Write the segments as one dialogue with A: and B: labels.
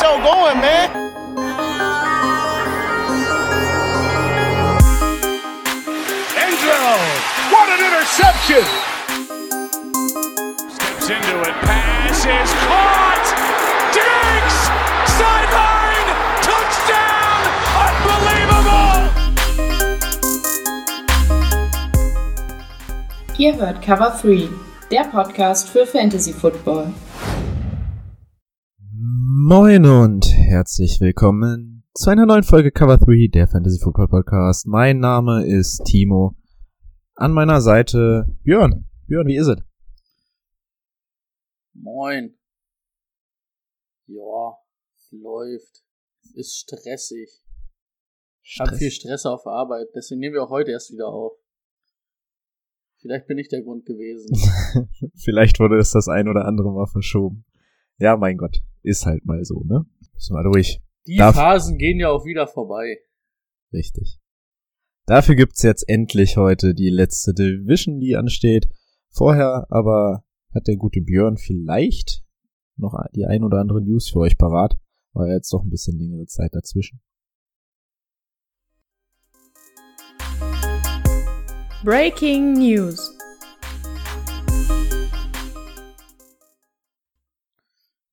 A: show going, man.
B: Angelo, what an interception!
C: Steps into it, pass is caught! Diggs! Sideline! Touchdown! Unbelievable!
D: Ihr hört Cover 3, der Podcast für Fantasy Football.
E: Moin und herzlich willkommen zu einer neuen Folge Cover 3 der Fantasy Football Podcast. Mein Name ist Timo. An meiner Seite Björn. Björn, wie ist es?
F: Moin. Ja, läuft. Ist stressig. Ich habe viel Stress auf Arbeit, deswegen nehmen wir auch heute erst wieder auf. Vielleicht bin ich der Grund gewesen.
E: Vielleicht wurde es das ein oder andere Mal verschoben. Ja, mein Gott, ist halt mal so, ne? Müssen wir durch.
F: Die
E: Darf-
F: Phasen gehen ja auch wieder vorbei.
E: Richtig. Dafür gibt's jetzt endlich heute die letzte Division, die ansteht. Vorher aber hat der gute Björn vielleicht noch die ein oder andere News für euch parat. War ja jetzt doch ein bisschen längere Zeit dazwischen.
D: Breaking News.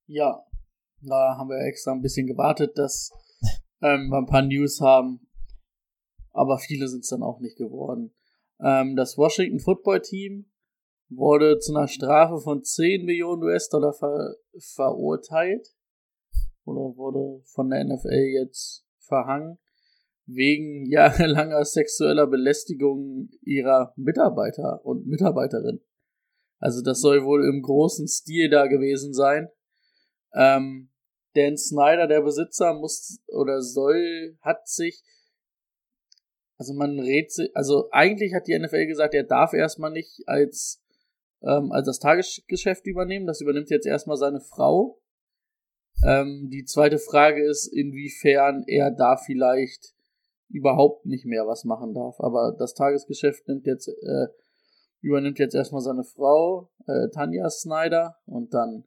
F: Ja, da haben wir extra ein bisschen gewartet, dass ähm, wir ein paar News haben. Aber viele sind es dann auch nicht geworden. Ähm, das Washington Football Team wurde zu einer Strafe von 10 Millionen US-Dollar ver verurteilt. Oder wurde von der NFL jetzt verhangen. Wegen jahrelanger sexueller Belästigung ihrer Mitarbeiter und Mitarbeiterin. Also das soll wohl im großen Stil da gewesen sein. Ähm, Dan Snyder, der Besitzer, muss oder soll, hat sich, also man rät sich, also eigentlich hat die NFL gesagt, er darf erstmal nicht als, ähm, als das Tagesgeschäft übernehmen. Das übernimmt jetzt erstmal seine Frau. Ähm, die zweite Frage ist, inwiefern er da vielleicht überhaupt nicht mehr was machen darf. Aber das Tagesgeschäft nimmt jetzt, äh, übernimmt jetzt erstmal seine Frau, äh, Tanja Snyder, und dann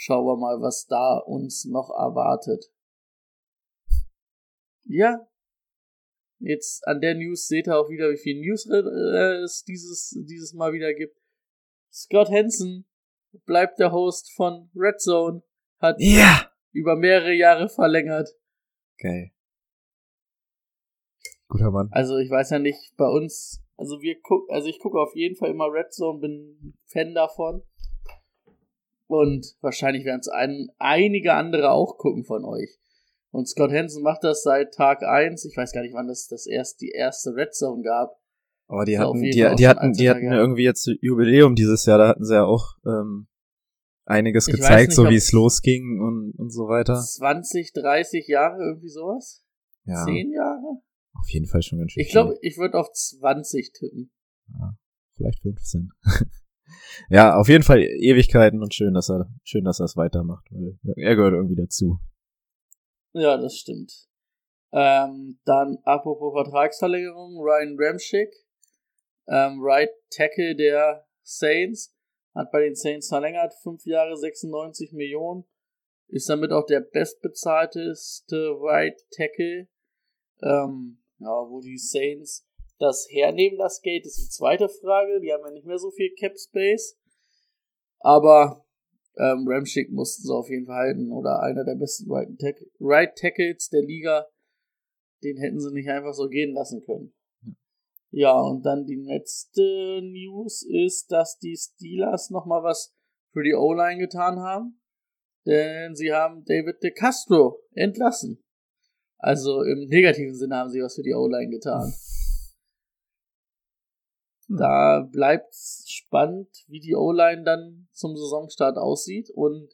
F: schauen wir mal, was da uns noch erwartet. Ja. Jetzt an der News seht ihr auch wieder, wie viel News äh, es dieses, dieses Mal wieder gibt. Scott Hansen bleibt der Host von Red Zone, hat
E: Ja!
F: über mehrere Jahre verlängert.
E: Geil. Guter Mann.
F: Also ich weiß ja nicht, bei uns, also wir gucken, also ich gucke auf jeden Fall immer Red Zone, bin Fan davon. Und wahrscheinlich werden es ein, einige andere auch gucken von euch. Und Scott Hansen macht das seit Tag 1. Ich weiß gar nicht, wann das, das erst die erste Red Zone gab.
E: Aber die hatten, die, die hatten, die hatten irgendwie jetzt Jubiläum dieses Jahr, da hatten sie ja auch ähm, einiges
F: Ich
E: gezeigt,
F: nicht,
E: so wie es losging und, und so weiter.
F: 20, 30 Jahre, irgendwie sowas?
E: Ja,
F: 10 Jahre?
E: auf jeden Fall schon ganz schön
F: Ich glaube, ich würde auf 20 tippen.
E: Ja, vielleicht 15. ja, auf jeden Fall Ewigkeiten und schön, dass er, schön, dass er es weitermacht, weil er gehört irgendwie dazu.
F: Ja, das stimmt. Ähm, dann apropos Vertragsverlängerung, Ryan Ramschick, ähm, Right Tackle der Saints, hat bei den Saints verlängert, 5 Jahre 96 Millionen, ist damit auch der bestbezahlteste Right Tackle. Ähm, ja, wo die Saints das hernehmen, das Geld, ist die zweite Frage. Die haben ja nicht mehr so viel Cap Space. Aber ähm, Ramschick mussten sie auf jeden Fall halten oder einer der besten Right, Tack right Tackles der Liga. Den hätten sie nicht einfach so gehen lassen können. Ja, und dann die letzte News ist, dass die Steelers nochmal was für die O-Line getan haben. Denn sie haben David De Castro entlassen. Also im negativen Sinne haben sie was für die O-Line getan. Da bleibt spannend, wie die O-Line dann zum Saisonstart aussieht und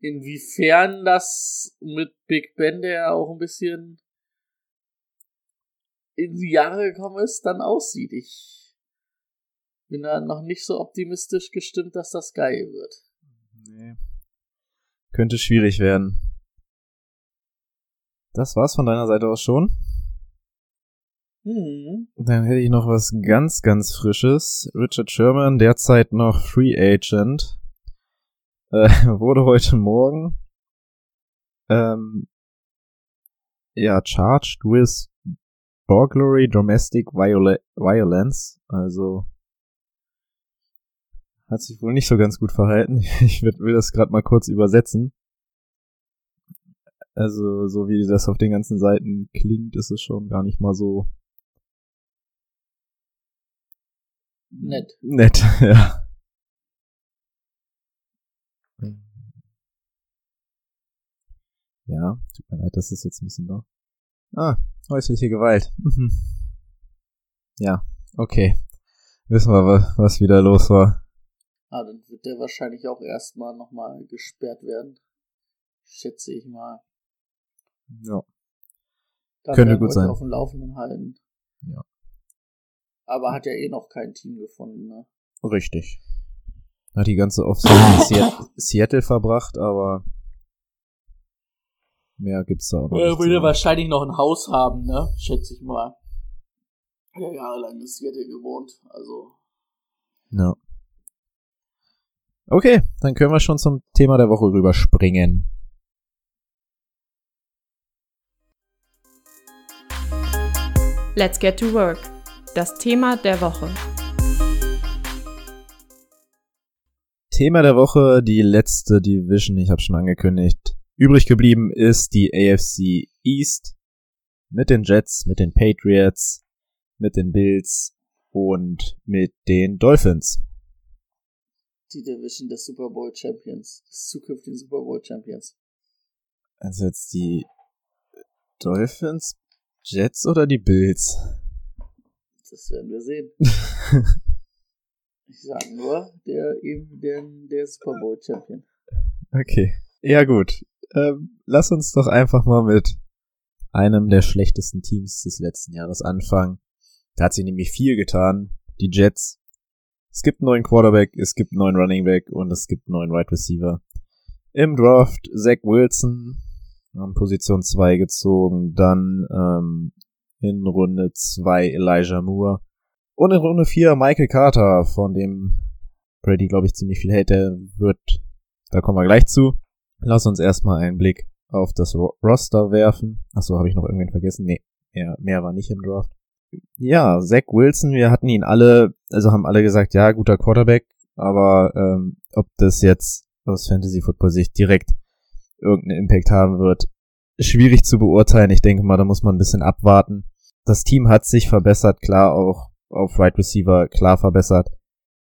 F: inwiefern das mit Big Ben, der auch ein bisschen in die Jahre gekommen ist, dann aussieht. Ich bin da noch nicht so optimistisch gestimmt, dass das geil wird.
E: Nee. Könnte schwierig werden. Das war's von deiner Seite aus schon.
F: Hm.
E: Dann hätte ich noch was ganz, ganz Frisches. Richard Sherman, derzeit noch Free Agent, äh, wurde heute Morgen ähm, ja, charged with burglary, domestic viola violence. Also hat sich wohl nicht so ganz gut verhalten. Ich will das gerade mal kurz übersetzen. Also, so wie das auf den ganzen Seiten klingt, ist es schon gar nicht mal so
F: nett.
E: Nett, ja. Ja, tut mir leid, das ist jetzt ein bisschen da. Ah, häusliche Gewalt. Mhm. ja, okay. Wissen wir, was wieder los war.
F: Ah, dann wird der wahrscheinlich auch erstmal nochmal gesperrt werden. Schätze ich mal.
E: Ja.
F: Dann
E: Könnte gut sein.
F: auf dem Laufenden halten.
E: Ja.
F: Aber hat ja eh noch kein Team gefunden, ne?
E: Richtig. Hat die ganze Offseason in Seattle verbracht, aber mehr gibt's da auch noch.
F: Er würde wahrscheinlich noch ein Haus haben, ne? Schätze ich mal. Ja, jahrelang in Seattle gewohnt, also.
E: Ja. Okay, dann können wir schon zum Thema der Woche rüberspringen.
D: Let's get to work. Das Thema der Woche.
E: Thema der Woche, die letzte Division, ich habe schon angekündigt. Übrig geblieben ist die AFC East mit den Jets, mit den Patriots, mit den Bills und mit den Dolphins.
F: Die Division des Super Bowl Champions, des zukünftigen Super Bowl Champions.
E: Also jetzt die Dolphins, Jets oder die Bills?
F: Das werden wir sehen. ich sage nur, der eben der, der Super Bowl Champion.
E: Okay. Ja gut. Ähm, lass uns doch einfach mal mit einem der schlechtesten Teams des letzten Jahres anfangen. Da hat sich nämlich viel getan. Die Jets. Es gibt einen neuen Quarterback, es gibt einen neuen Running Back und es gibt einen neuen Wide Receiver. Im Draft Zach Wilson an Position 2 gezogen, dann ähm, in Runde 2 Elijah Moore und in Runde 4 Michael Carter, von dem Brady, glaube ich, ziemlich viel hält. Der wird, da kommen wir gleich zu. Lass uns erstmal einen Blick auf das Roster werfen. Achso, habe ich noch irgendwen vergessen? Nee, mehr, mehr war nicht im Draft. Ja, Zach Wilson, wir hatten ihn alle, also haben alle gesagt, ja, guter Quarterback, aber ähm, ob das jetzt aus Fantasy Football Sicht direkt irgendeinen Impact haben wird, schwierig zu beurteilen. Ich denke mal, da muss man ein bisschen abwarten. Das Team hat sich verbessert, klar auch auf Right Receiver klar verbessert.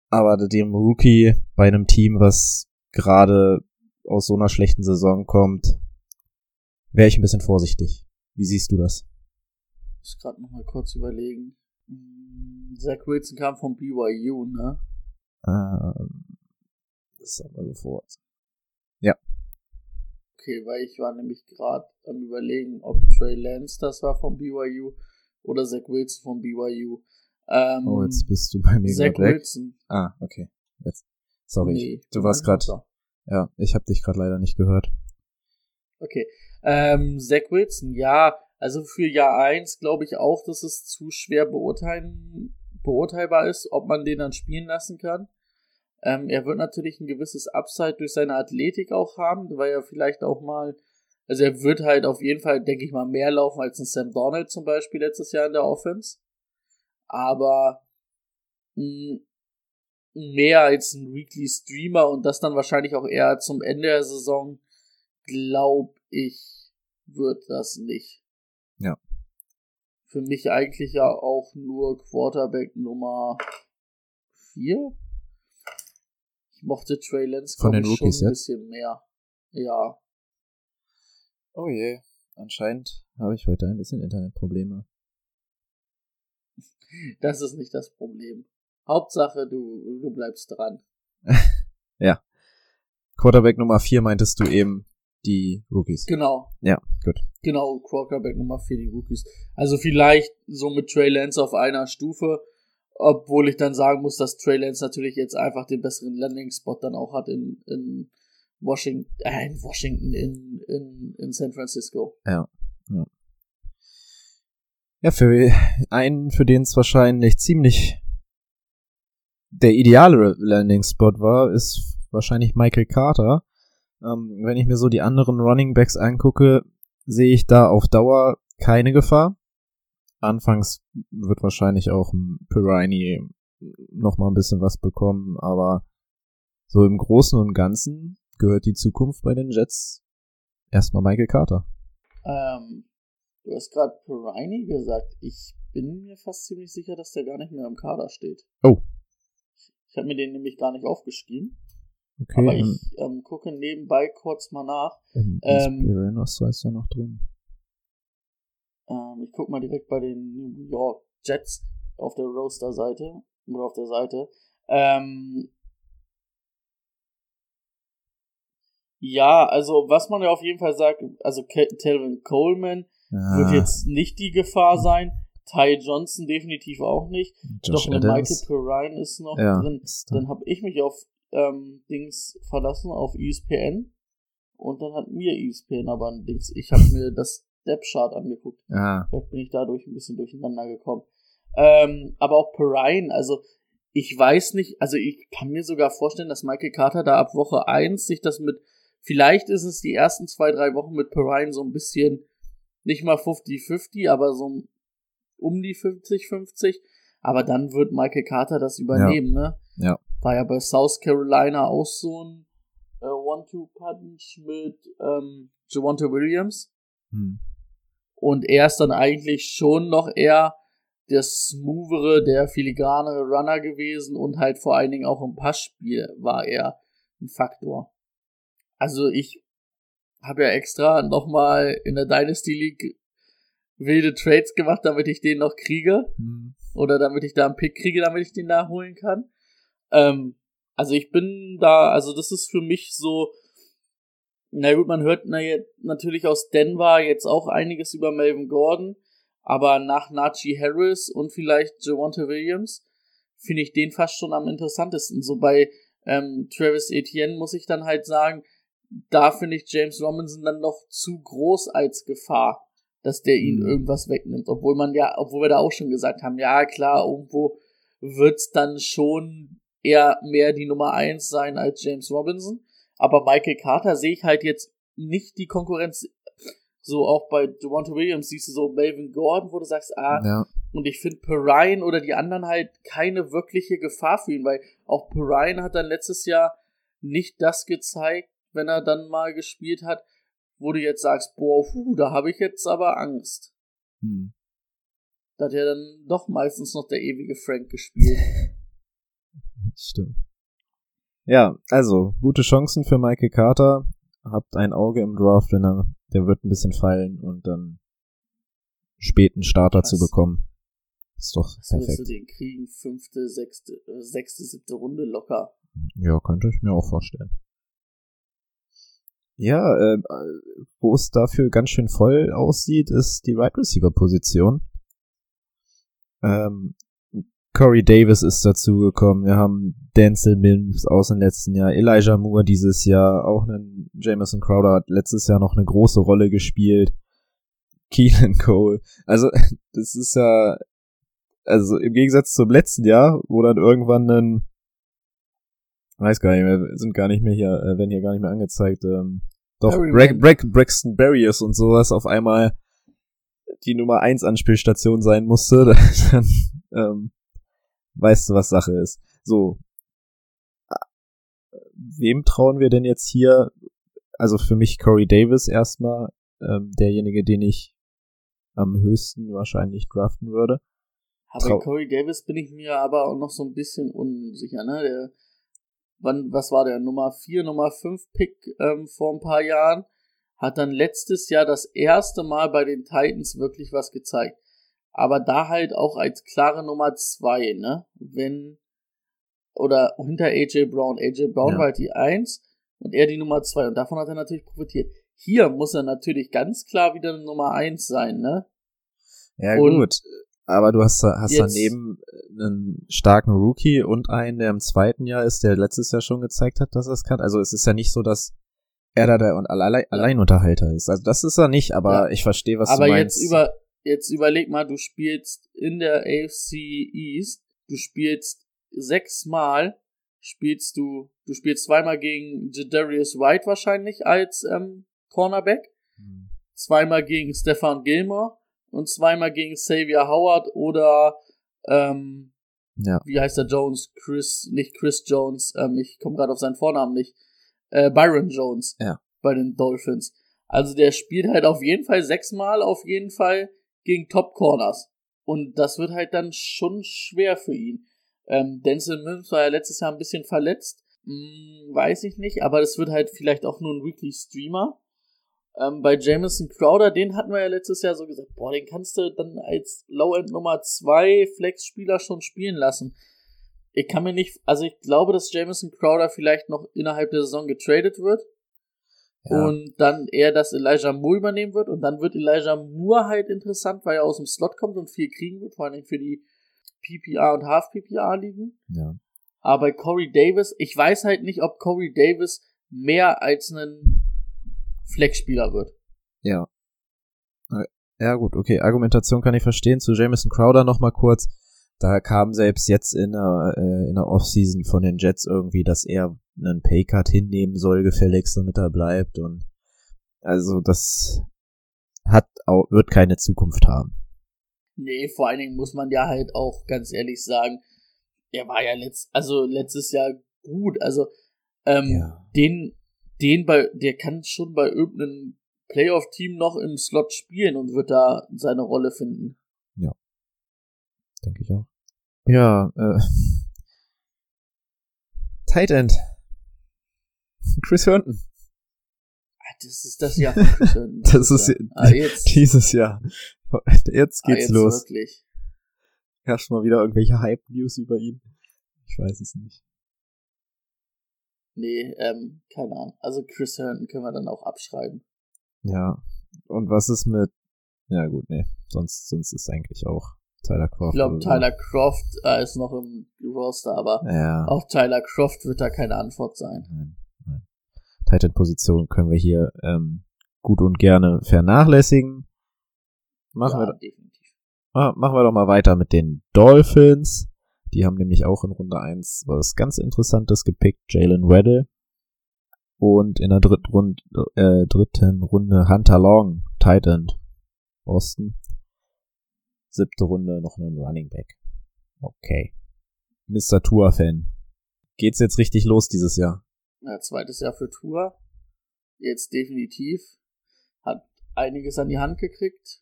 E: Aber dem Rookie bei einem Team, was gerade aus so einer schlechten Saison kommt, wäre ich ein bisschen vorsichtig. Wie siehst du das?
F: Ich muss gerade noch mal kurz überlegen. Hm, Zach Wilson kam vom BYU, ne?
E: Ähm, das haben wir sofort.
F: Okay, weil ich war nämlich gerade am überlegen, ob Trey Lance das war vom BYU oder Zach Wilson vom BYU. Ähm,
E: oh, jetzt bist du bei mir
F: Zach. Wilson.
E: Ah, okay. Jetzt. Sorry.
F: Nee,
E: du warst gerade. Ja, ich habe dich gerade leider nicht gehört.
F: Okay. Ähm, Zach Wilson, ja, also für Jahr 1 glaube ich auch, dass es zu schwer beurteilen, beurteilbar ist, ob man den dann spielen lassen kann. Ähm, er wird natürlich ein gewisses Upside durch seine Athletik auch haben, weil er vielleicht auch mal, also er wird halt auf jeden Fall, denke ich mal, mehr laufen als ein Sam Donald zum Beispiel letztes Jahr in der Offense. Aber mh, mehr als ein Weekly Streamer und das dann wahrscheinlich auch eher zum Ende der Saison, glaube ich, wird das nicht.
E: Ja.
F: Für mich eigentlich ja auch nur Quarterback Nummer 4. Ich mochte Trey Lance
E: Von den
F: schon
E: Rookies
F: ein
E: jetzt?
F: bisschen mehr. Ja.
E: Oh je, anscheinend habe ich heute ein bisschen Internetprobleme.
F: Das ist nicht das Problem. Hauptsache, du, du bleibst dran.
E: ja. Quarterback Nummer 4 meintest du eben die Rookies.
F: Genau.
E: Ja, gut.
F: Genau, Quarterback Nummer 4, die Rookies. Also vielleicht so mit Trey Lance auf einer Stufe, obwohl ich dann sagen muss, dass Trey Lance natürlich jetzt einfach den besseren Landing-Spot dann auch hat in, in Washington, äh, in Washington, in, in, in San Francisco.
E: Ja, ja. Ja, für einen, für den es wahrscheinlich ziemlich der ideale Landing-Spot war, ist wahrscheinlich Michael Carter. Ähm, wenn ich mir so die anderen Running Backs angucke, sehe ich da auf Dauer keine Gefahr. Anfangs wird wahrscheinlich auch Pirani noch mal ein bisschen was bekommen, aber so im Großen und Ganzen gehört die Zukunft bei den Jets erstmal Michael Carter.
F: Ähm, du hast gerade Pirani gesagt. Ich bin mir fast ziemlich sicher, dass der gar nicht mehr im Kader steht.
E: Oh.
F: Ich habe mir den nämlich gar nicht aufgeschrieben.
E: Okay.
F: Aber ich ähm, gucke nebenbei kurz mal nach.
E: Ähm,
F: Ähm,
E: was ist da noch drin?
F: Ähm, ich gucke mal direkt bei den New York Jets auf der Roaster-Seite oder auf der Seite. Ähm, ja, also was man ja auf jeden Fall sagt, also Telvin Coleman wird
E: Ah,
F: jetzt nicht die Gefahr sein. Ty Johnson definitiv auch nicht.
E: Josh
F: Doch Michael. Pirine ist noch
E: Ja,
F: drin.
E: ist da.
F: Dann habe ich mich auf ähm, Dings verlassen, auf ESPN. Und dann hat mir ESPN aber ein Dings. Ich habe mir das Depth-Chart angeguckt.
E: Ah,
F: Vielleicht bin ich dadurch ein bisschen durcheinander gekommen. Ähm, aber auch Perrine, also ich weiß nicht, also ich kann mir sogar vorstellen, dass Michael Carter da ab Woche 1 sich das mit, vielleicht ist es die ersten zwei, drei Wochen mit Perrine so ein bisschen, nicht mal 50-50, aber so um die 50-50. Aber dann wird Michael Carter das übernehmen, ne?
E: Ja.
F: War ja bei South Carolina auch so ein äh, One-Two-Punch mit ähm, Javonte Williams.
E: hm.
F: Und er ist dann eigentlich schon noch eher der smoothere, der filigrane Runner gewesen und halt vor allen Dingen auch im Passspiel war er ein Faktor. Also ich habe ja extra nochmal in der Dynasty League wilde Trades gemacht, damit ich den noch kriege.
E: Hm.
F: Oder damit ich da einen Pick kriege, damit ich den nachholen kann. Ähm, also ich bin da, also das ist für mich so, na gut, man hört na, natürlich aus Denver jetzt auch einiges über Melvin Gordon, aber nach Najee Harris und vielleicht Javonte Williams finde ich den fast schon am interessantesten. So bei ähm, Travis Etienne muss ich dann halt sagen, da finde ich James Robinson dann noch zu groß als Gefahr, dass der ihn
E: Mhm.
F: irgendwas wegnimmt. Obwohl man ja, obwohl wir da auch schon gesagt haben, ja klar, irgendwo wird's dann schon eher mehr die Nummer eins sein als James Robinson. Aber Michael Carter sehe ich halt jetzt nicht die Konkurrenz. So auch bei Devonta Williams siehst du so Melvin Gordon, wo du sagst, ah,
E: Ja.
F: und ich finde Perrine oder die anderen halt keine wirkliche Gefahr für ihn, weil auch Perrine hat dann letztes Jahr nicht das gezeigt, wenn er dann mal gespielt hat, wo du jetzt sagst, boah, puh, da habe ich jetzt aber Angst.
E: Hm.
F: Da hat ja dann doch meistens noch der ewige Frank gespielt.
E: Stimmt. Ja, also, gute Chancen für Michael Carter. Habt ein Auge im Draft, wenn er, der wird ein bisschen fallen und dann späten Starter
F: Krass.
E: zu bekommen. Ist doch
F: Was würdest du
E: perfekt.
F: den kriegen? Fünfte, sechste, äh, sechste, siebte Runde locker.
E: Ja, könnte ich mir auch vorstellen. Ja, äh, wo es dafür ganz schön voll aussieht, ist die Right Receiver Position. Ähm, Corey Davis ist dazugekommen. Wir haben Denzel Mims aus dem letzten Jahr, Elijah Moore dieses Jahr, auch einen Jameson Crowder hat letztes Jahr noch eine große Rolle gespielt. Keelan Cole. Also, das ist ja, also im Gegensatz zum letzten Jahr, wo dann irgendwann ein Weiß gar nicht mehr, sind gar nicht mehr hier, äh, werden hier gar nicht mehr angezeigt. Ähm, doch, Bra. Bra Braxton Barriers und sowas auf einmal die Nummer 1 Anspielstation sein musste, dann ähm, weißt du, was Sache ist. So. Wem trauen wir denn jetzt hier? Also für mich Corey Davis erstmal, ähm, derjenige, den ich am höchsten wahrscheinlich draften würde.
F: Aber
E: Trau-
F: Corey Davis bin ich mir aber auch noch so ein bisschen unsicher, ne? Der, wann, was war der? Nummer 4, Nummer 5 Pick ähm, vor ein paar Jahren. Hat dann letztes Jahr das erste Mal bei den Titans wirklich was gezeigt. Aber da halt auch als klare Nummer 2, ne? Wenn, oder hinter AJ Brown. AJ Brown
E: Ja.
F: war halt die 1 und er die Nummer 2. Und davon hat er natürlich profitiert. Hier muss er natürlich ganz klar wieder eine Nummer 1 sein, ne?
E: Ja,
F: Und
E: gut. Aber du hast, hast
F: jetzt-
E: daneben einen starken Rookie und einen, der im zweiten Jahr ist, der letztes Jahr schon gezeigt hat, dass er es kann. Also es ist ja nicht so, dass er da der und Alleinunterhalter ist. Also das ist er nicht, aber
F: Ja.
E: ich verstehe, was
F: Aber
E: du meinst.
F: jetzt über jetzt überleg mal, du spielst in der AFC East, du spielst sechsmal spielst du, du spielst zweimal gegen Jadarius White wahrscheinlich als ähm, Cornerback,
E: Hm.
F: zweimal gegen Stefan Gilmore und zweimal gegen Xavier Howard oder ähm,
E: Ja.
F: wie heißt der Jones? Chris, nicht Chris Jones, ähm, ich komme gerade auf seinen Vornamen nicht. Äh, Byron Jones
E: Ja.
F: bei den Dolphins. Also der spielt halt auf jeden Fall sechsmal auf jeden Fall gegen Top Corners. Und das wird halt dann schon schwer für ihn. Ähm, Denzel Mims war ja letztes Jahr ein bisschen verletzt. Hm, weiß ich nicht, aber das wird halt vielleicht auch nur ein Weekly Streamer. Ähm, bei Jameson Crowder, den hatten wir ja letztes Jahr so gesagt, boah, den kannst du dann als Low-End Nummer 2 Flex-Spieler schon spielen lassen. Ich kann mir nicht, also ich glaube, dass Jameson Crowder vielleicht noch innerhalb der Saison getradet wird
E: Ja.
F: und dann eher das Elijah Moore übernehmen wird und dann wird Elijah Moore halt interessant, weil er aus dem Slot kommt und viel kriegen wird, vor allem für die PPR und Half-PPR liegen.
E: ja.
F: Aber bei Corey Davis, ich weiß halt nicht, ob Corey Davis mehr als ein Flex-Spieler wird.
E: Ja. Ja, gut, okay. Argumentation kann ich verstehen. Zu Jameson Crowder nochmal kurz. Da kam selbst jetzt in der, äh, in der Offseason von den Jets irgendwie, dass er einen Paycard hinnehmen soll, gefälligst, damit er bleibt. Und also das hat auch, wird keine Zukunft haben.
F: Nee, vor allen Dingen muss man ja halt auch ganz ehrlich sagen, er war ja letzt, also letztes Jahr gut. Also ähm,
E: Ja.
F: den, den bei, der kann schon bei irgendeinem Playoff-Team noch im Slot spielen und wird da seine Rolle finden.
E: Denke ich auch. Ja, äh. Tight End. Chris Herndon.
F: Ah, das ist das Jahr von Chris Herndon.
E: Das ist
F: ah,
E: dieses Jahr. Jetzt
F: ah,
E: geht's
F: jetzt
E: los.
F: wirklich.
E: Gab's mal wieder irgendwelche Hype-News über ihn? Ich weiß es nicht.
F: Nee, ähm, keine Ahnung. Also Chris Herndon können wir dann auch abschreiben.
E: Ja. Und was ist mit. Ja, gut, nee. Sonst, sonst ist eigentlich auch Tyler Croft.
F: Ich glaube. Tyler Croft äh, ist noch im Roster, aber
E: Ja.
F: auf Tyler Croft wird da keine Antwort sein.
E: Nein, nein. Tight End Position können wir hier ähm, gut und gerne vernachlässigen. Machen,
F: ja,
E: wir,
F: definitiv.
E: ah, machen wir doch mal weiter mit den Dolphins. Die haben nämlich auch in Runde 1 was ganz Interessantes gepickt, Jalen Weddle. Und in der dritten Runde, äh, dritten Runde Hunter Long, Tight End, Boston. Siebte Runde noch einen Running Back. Okay. Mr. Tour-Fan. Geht's jetzt richtig los dieses Jahr?
F: Ja, zweites Jahr für Tour. Jetzt definitiv. Hat einiges an die Hand gekriegt.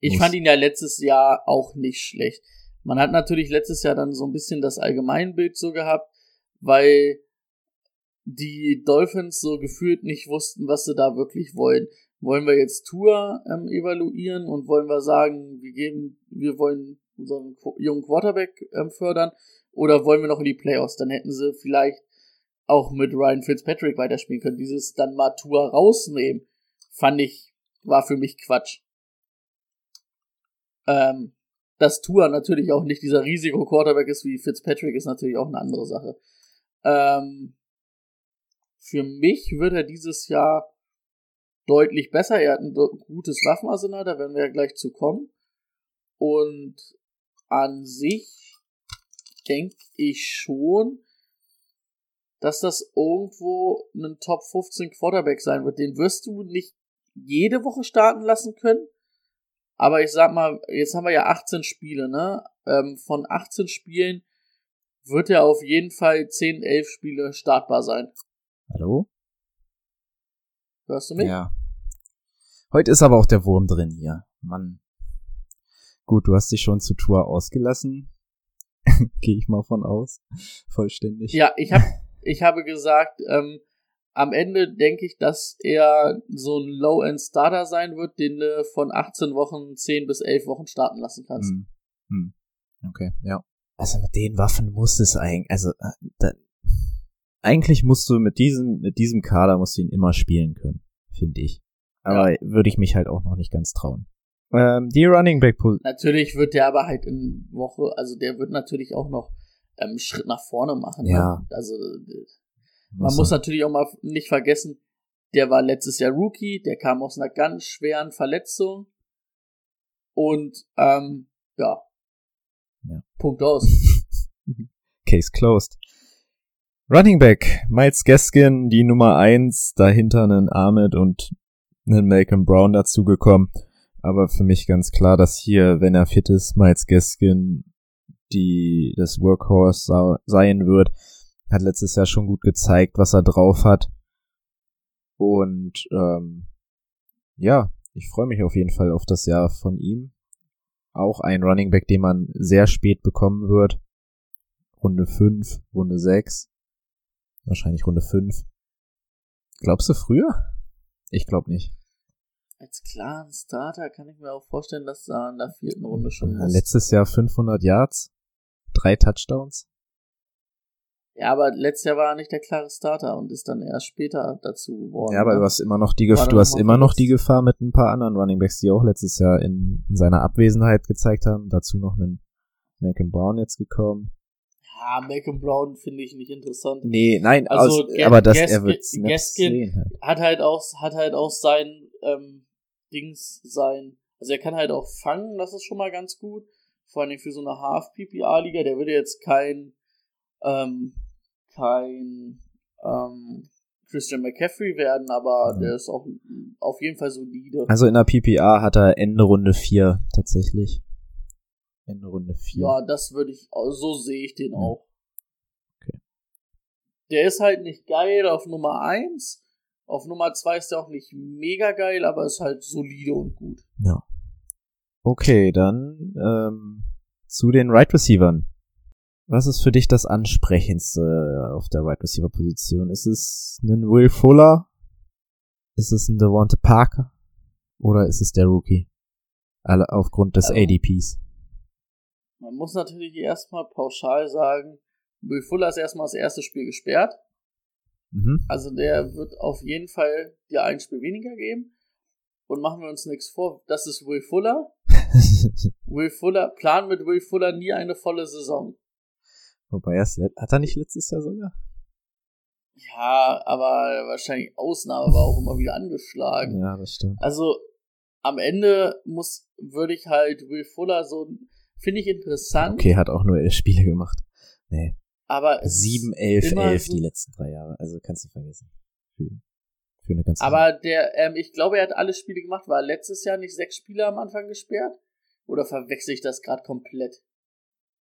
F: Ich
E: Muss.
F: fand ihn ja letztes Jahr auch nicht schlecht. Man hat natürlich letztes Jahr dann so ein bisschen das Allgemeinbild so gehabt, weil die Dolphins so gefühlt nicht wussten, was sie da wirklich wollen. Wollen wir jetzt Tour ähm, evaluieren und wollen wir sagen, wir geben, wir wollen unseren jungen Quarterback ähm, fördern oder wollen wir noch in die Playoffs? Dann hätten sie vielleicht auch mit Ryan Fitzpatrick weiterspielen können. Dieses dann mal Tour rausnehmen, fand ich, war für mich Quatsch. Ähm, dass Tour natürlich auch nicht dieser Risiko-Quarterback ist wie Fitzpatrick, ist natürlich auch eine andere Sache. Ähm, für mich wird er dieses Jahr deutlich besser. Er hat ein gutes Waffenarsenal, da werden wir ja gleich zu kommen. Und an sich denke ich schon, dass das irgendwo ein Top 15 Quarterback sein wird. Den wirst du nicht jede Woche starten lassen können. Aber ich sag mal, jetzt haben wir ja 18 Spiele, ne? Ähm, von 18 Spielen wird er auf jeden Fall 10, 11 Spiele startbar sein.
E: Hallo?
F: Hörst du mich?
E: Ja. Heute ist aber auch der Wurm drin hier. Mann. Gut, du hast dich schon zur Tour ausgelassen. Gehe ich mal von aus. Vollständig.
F: Ja, ich hab, ich habe gesagt, ähm, am Ende denke ich, dass er so ein Low-End-Starter sein wird, den du von 18 Wochen 10 bis 11 Wochen starten lassen kannst.
E: Hm. Hm. Okay, ja. Also mit den Waffen muss es eigentlich, also äh, da, eigentlich musst du mit diesem, mit diesem Kader musst du ihn immer spielen können, finde ich. Aber würde ich mich halt auch noch nicht ganz trauen. Ähm, die Running Back Pos-
F: Natürlich wird der aber halt in Woche, also der wird natürlich auch noch ähm, Schritt nach vorne machen.
E: Ja.
F: Ne? Also äh, man muss natürlich auch mal nicht vergessen, der war letztes Jahr Rookie, der kam aus einer ganz schweren Verletzung und ähm, ja,
E: Ja.
F: Punkt aus.
E: Case closed. Running Back, Miles Gaskin, die Nummer eins, dahinter einen Ahmed und einen Malcolm Brown dazugekommen. Aber für mich ganz klar, dass hier, wenn er fit ist, Miles Gaskin die das Workhorse sein wird. Hat letztes Jahr schon gut gezeigt, was er drauf hat. Und ähm, ja, ich freue mich auf jeden Fall auf das Jahr von ihm. Auch ein Running Back, den man sehr spät bekommen wird. Runde 5, Runde 6. Wahrscheinlich Runde 5. Glaubst du früher? Ich glaube nicht.
F: Als klaren Starter kann ich mir auch vorstellen, dass er in der vierten Runde schon
E: ja, Letztes Jahr 500 Yards, drei Touchdowns.
F: Ja, aber letztes Jahr war er nicht der klare Starter und ist dann erst später dazu geworden.
E: Ja, aber ne? du hast immer noch die Gefahr, du hast immer noch die Gefahr mit ein paar anderen Runningbacks, die auch letztes Jahr in, in seiner Abwesenheit gezeigt haben. Dazu noch einen Malcolm Brown jetzt gekommen.
F: Ja, Malcolm Brown finde ich nicht interessant.
E: Nee, nein, also, aus, aber dass er wird
F: Gaskin halt. hat halt auch hat halt auch sein ähm, Dings sein. Also er kann halt auch fangen, das ist schon mal ganz gut. Vor allem für so eine Half-PPA-Liga, der würde jetzt kein ähm, kein ähm, Christian McCaffrey werden, aber mhm. der ist auch auf jeden Fall solide.
E: Also in der PPA hat er Ende Runde 4 tatsächlich. Ende Runde 4.
F: Ja, das würde ich, so sehe ich den ja. auch. Okay. Der ist halt nicht geil auf Nummer 1. Auf Nummer 2 ist er auch nicht mega geil, aber ist halt solide und gut.
E: Ja. Okay, dann ähm, zu den Right Receivern. Was ist für dich das ansprechendste auf der Right Receiver Position? Ist es ein Will Fuller? Ist es ein Devonta Parker? Oder ist es der Rookie? Alle aufgrund des also, ADPs.
F: Man muss natürlich erstmal pauschal sagen, Will Fuller ist erstmal das erste Spiel gesperrt. Mhm. Also der wird auf jeden Fall dir ein Spiel weniger geben. Und machen wir uns nichts vor, das ist Will Fuller. Will Fuller, plan mit Will Fuller nie eine volle Saison.
E: Wobei er hat er nicht letztes Jahr sogar?
F: Ja, aber wahrscheinlich Ausnahme war auch immer wieder angeschlagen.
E: Ja, das stimmt.
F: Also am Ende muss, würde ich halt Will Fuller so, finde ich interessant.
E: Okay, hat auch nur elf Spiele gemacht. Nee.
F: Aber
E: 7, 11, 11 so die letzten drei Jahre. Also kannst du vergessen. Für,
F: für eine ganze Aber Zeit. der, ähm, ich glaube, er hat alle Spiele gemacht. War letztes Jahr nicht sechs Spiele am Anfang gesperrt? Oder verwechsel ich das gerade komplett?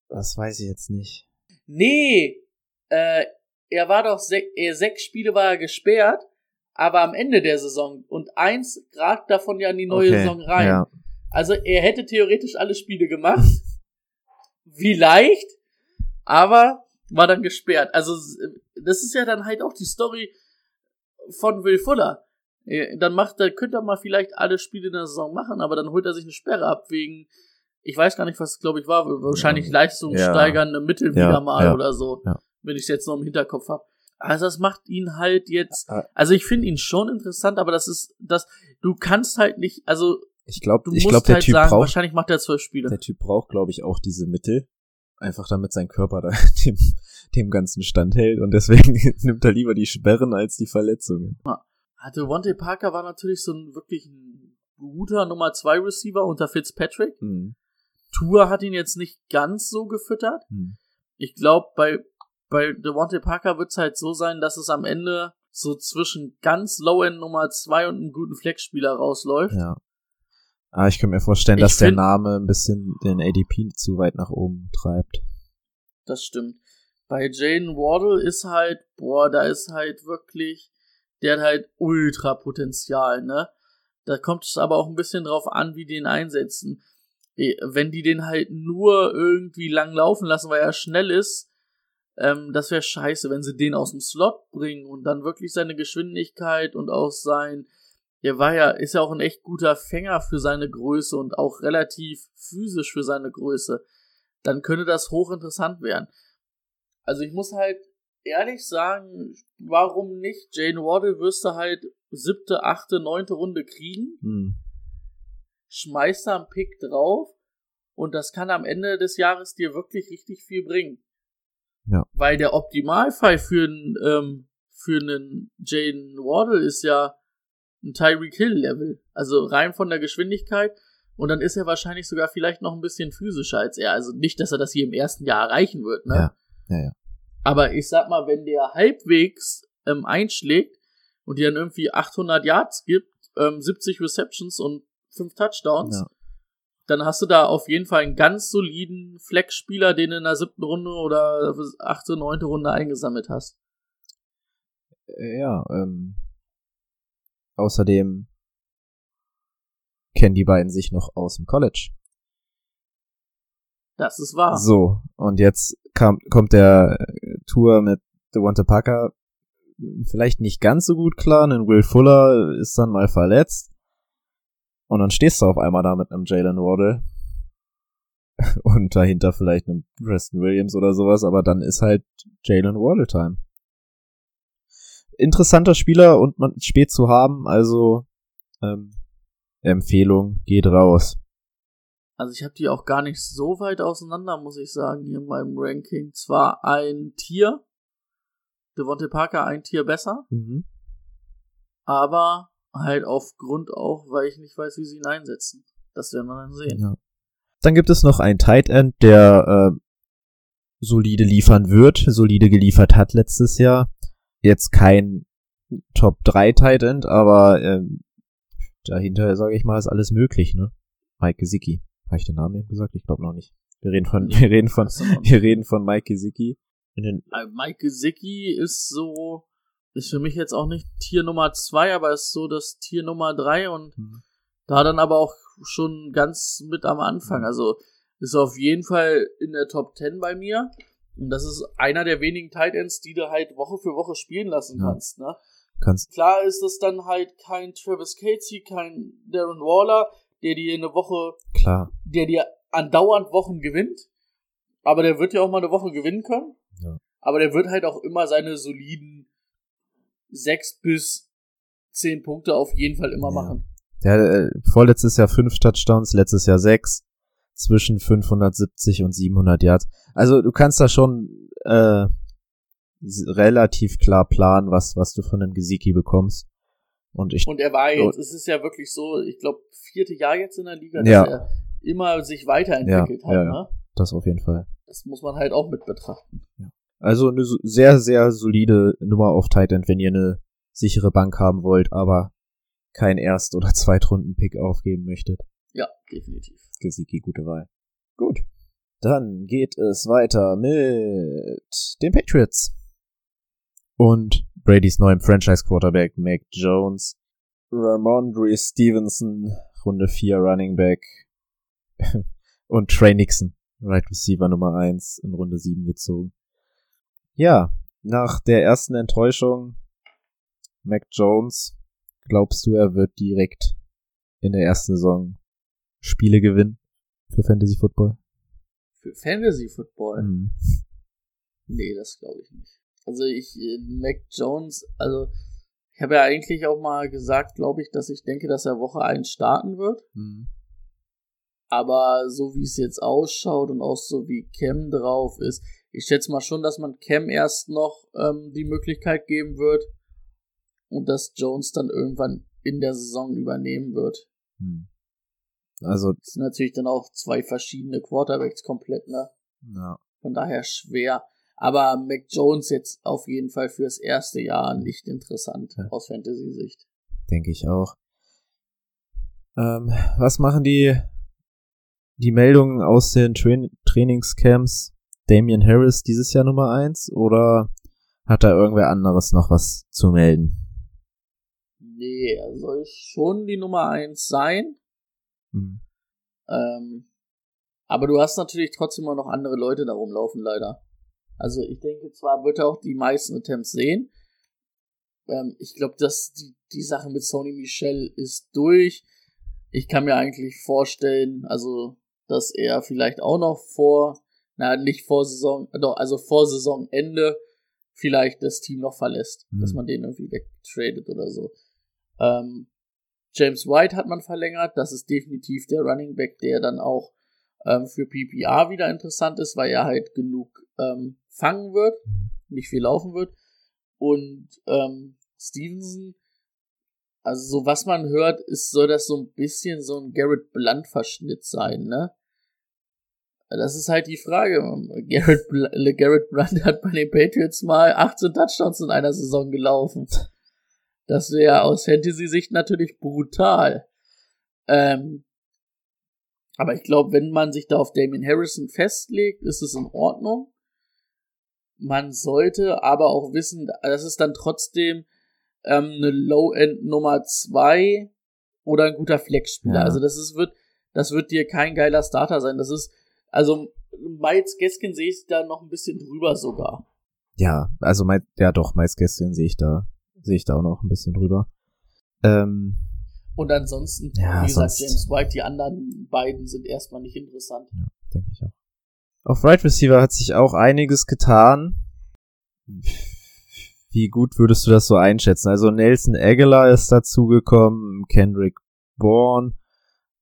E: Das weiß ich jetzt nicht.
F: Nee, äh, er war doch se äh, sechs Spiele war er gesperrt, aber am Ende der Saison und eins gerade davon ja in die neue okay, Saison rein. Ja. Also er hätte theoretisch alle Spiele gemacht. Vielleicht, aber war dann gesperrt. Also das ist ja dann halt auch die Story von Will Fuller. Äh, dann macht er, könnte er mal vielleicht alle Spiele in der Saison machen, aber dann holt er sich eine Sperre ab wegen ich weiß gar nicht, was es, glaube ich, war. Wahrscheinlich ja. leistungssteigernde Mittel wieder ja, mal ja, oder so. Wenn ich es jetzt noch im Hinterkopf habe. Also das macht ihn halt jetzt. Also ich finde ihn schon interessant, aber das ist das. Du kannst halt nicht. Also
E: ich glaube, ich glaube, der halt Typ sagen, braucht.
F: Wahrscheinlich macht er zwölf Spiele.
E: Der Typ braucht, glaube ich, auch diese Mittel, einfach damit sein Körper da dem, dem ganzen standhält und deswegen nimmt er lieber die Sperren als die Verletzungen.
F: Hatte Wante Parker war natürlich so ein wirklich ein guter Nummer zwei Receiver unter Fitzpatrick. Mhm. Tour hat ihn jetzt nicht ganz so gefüttert. Hm. Ich glaube, bei, bei Devontae Parker wird es halt so sein, dass es am Ende so zwischen ganz Low-End Nummer 2 und einem guten Flexspieler rausläuft.
E: Ja. Aber ich kann mir vorstellen, dass der Name ein bisschen den ADP zu weit nach oben treibt.
F: Das stimmt. Bei Jaden Wardle ist halt, boah, da ist halt wirklich, der hat halt ultra Potenzial, ne? Da kommt es aber auch ein bisschen drauf an, wie die ihn einsetzen. Äh, wenn die den halt nur irgendwie lang laufen lassen, weil er schnell ist, ähm, das wäre scheiße, wenn sie den aus dem Slot bringen und dann wirklich seine Geschwindigkeit und auch sein, der war ja, ist ja auch ein echt guter Fänger für seine Größe und auch relativ physisch für seine Größe, dann könnte das hochinteressant werden. Also ich muss halt ehrlich sagen, warum nicht? Jane Waddle wirst du halt siebte, achte, neunte Runde kriegen. Hm schmeißt da einen Pick drauf und das kann am Ende des Jahres dir wirklich richtig viel bringen.
E: Ja.
F: Weil der Optimalfall für einen, ähm, für einen Jaden Wardle ist ja ein Tyreek Hill Level. Also rein von der Geschwindigkeit. Und dann ist er wahrscheinlich sogar vielleicht noch ein bisschen physischer als er. Also nicht, dass er das hier im ersten Jahr erreichen wird, ne?
E: Ja, ja, ja.
F: Aber ich sag mal, wenn der halbwegs ähm, einschlägt und dir dann irgendwie 800 Yards gibt, ähm, 70 Receptions und 5 Touchdowns,
E: Ja.
F: dann hast du da auf jeden Fall einen ganz soliden Flex-Spieler, den du in der siebten Runde oder achte, neunte Runde eingesammelt hast.
E: Äh, Ja, ähm, außerdem kennen die beiden sich noch aus dem College.
F: Das ist wahr.
E: So, und jetzt kam, kommt der äh, Tour mit Devonta Parker vielleicht nicht ganz so gut klar, denn Will Fuller ist dann mal verletzt. Und dann stehst du auf einmal da mit einem Jalen Waddle. Und dahinter vielleicht einem Preston Williams oder sowas, aber dann ist halt Jalen Waddle Time. Interessanter Spieler und man spät zu haben, also ähm, Empfehlung geht raus.
F: Also ich habe die auch gar nicht so weit auseinander, muss ich sagen, hier in meinem Ranking. Zwar ein Tier, Devontae Parker ein Tier besser,
E: Mhm.
F: aber halt aufgrund auch, weil ich nicht weiß, wie sie ihn einsetzen. Das werden wir dann sehen.
E: Ja. Dann gibt es noch einen Tight End, der äh, solide liefern wird, solide geliefert hat letztes Jahr. Jetzt kein Top 3 Tight End, aber ähm, dahinter, sage ich mal, ist alles möglich, ne? Mike Gesicki. Habe ich den Namen eben gesagt? Ich glaube noch nicht. Wir reden von, wir reden von, wir reden von Mike Gesicki.
F: Äh, Mike Gesicki ist so, ist für mich jetzt auch nicht Tier Nummer 2, aber ist so das Tier Nummer 3 und
E: Hm.
F: da dann aber auch schon ganz mit am Anfang. Also ist auf jeden Fall in der Top 10 bei mir. Und das ist einer der wenigen Tight Ends, die du halt Woche für Woche spielen lassen
E: Ja.
F: kannst. Ne?
E: kannst,
F: Klar ist es dann halt kein Travis Casey, kein Darren Waller, der dir eine Woche,
E: klar.
F: der dir andauernd Wochen gewinnt. Aber der wird ja auch mal eine Woche gewinnen können.
E: Ja.
F: Aber der wird halt auch immer seine soliden sechs bis zehn Punkte auf jeden Fall immer
E: Ja.
F: machen.
E: Der äh, vorletztes Jahr fünf Touchdowns, letztes Jahr sechs, zwischen 570 und 700 Yards. Also du kannst da schon äh, relativ klar planen, was was du von dem Gesicki bekommst. Und ich
F: Und er war
E: So.
F: jetzt, es ist ja wirklich so, ich glaube, vierte Jahr jetzt in der Liga,
E: Ja.
F: dass er immer sich weiterentwickelt
E: Ja,
F: hat.
E: ja, ja.
F: Ne?
E: das auf jeden Fall.
F: Das muss man halt auch mit betrachten.
E: Also eine so- sehr sehr solide Nummer auf Tight End, wenn ihr eine sichere Bank haben wollt, aber kein Erst- oder Zweitrunden-Pick aufgeben möchtet.
F: Ja, definitiv.
E: Gesicki, gute Wahl. Gut. Dann geht es weiter mit den Patriots. Und Bradys neuem Franchise-Quarterback Mac Jones. Ramondre Stevenson, Runde 4 Running Back. Und Trey Nixon, Right Receiver Nummer 1 in Runde 7 gezogen. Ja, nach der ersten Enttäuschung Mac Jones, glaubst du, er wird direkt in der ersten Saison Spiele gewinnen für Fantasy Football?
F: Für Fantasy Football?
E: Mhm.
F: Nee, das glaube ich nicht. Also ich, äh, Mac Jones, also ich habe ja eigentlich auch mal gesagt, glaube ich, dass ich denke, dass er Woche 1 starten wird.
E: Mhm.
F: Aber so wie es jetzt ausschaut und auch so wie Cam drauf ist, ich schätze mal schon, dass man Cam erst noch ähm, die Möglichkeit geben wird und dass Jones dann irgendwann in der Saison übernehmen wird.
E: Mhm. Also,
F: Das sind natürlich dann auch zwei verschiedene Quarterbacks komplett, ne?
E: ja.
F: Von daher schwer. Aber Mac Jones jetzt auf jeden Fall fürs erste Jahr nicht interessant
E: Ja.
F: aus Fantasy-Sicht.
E: denke ich auch. Ähm, was machen die, die Meldungen aus den Train Trainingscamps? Damian Harris dieses Jahr Nummer 1 oder hat da irgendwer anderes noch was zu melden?
F: Nee, er soll schon die Nummer eins sein.
E: Mhm.
F: Ähm, aber du hast natürlich trotzdem auch noch andere Leute da rumlaufen, leider. Also ich denke zwar, wird er auch die meisten Attempts sehen. Ähm, ich glaube, dass die, die Sache mit Sony Michel ist durch. Ich kann mir eigentlich vorstellen, also, dass er vielleicht auch noch vor, na, nicht vor Saison, doch, also vor Saisonende vielleicht das Team noch verlässt,
E: Mhm.
F: dass man den irgendwie wegtradet oder so. Ähm, James White hat man verlängert. Das ist definitiv der Running Back, der dann auch ähm, für PPR wieder interessant ist, weil er halt genug ähm, fangen wird, nicht viel laufen wird. Und ähm, Stevenson, also so was man hört, ist, soll das so ein bisschen so ein Garrett Blunt Verschnitt sein, ne? Das ist halt die Frage. Garrett, Garrett Blunt hat bei den Patriots mal 18 Touchdowns in einer Saison gelaufen. Das wäre aus Fantasy-Sicht natürlich brutal. Ähm, aber ich glaube, wenn man sich da auf Damien Harrison festlegt, ist es in Ordnung. Man sollte aber auch wissen, das ist dann trotzdem ähm, eine Low-End Nummer 2 oder ein guter Flex-Spieler.
E: Ja.
F: Also das ist, wird, das wird dir kein geiler Starter sein. Das ist, also Miles Gaskin sehe ich da noch ein bisschen drüber sogar.
E: Ja, also ja doch, Miles Gaskin sehe ich da, sehe ich da auch noch ein bisschen drüber. Ähm,
F: Und ansonsten,
E: Ja,
F: wie gesagt,
E: sonst-
F: James White, die anderen beiden sind erstmal nicht interessant.
E: ja, denke ich auch. Auf Right Receiver hat sich auch einiges getan. Wie gut würdest du das so einschätzen? Also Nelson Aguilar ist dazugekommen, Kendrick Bourne,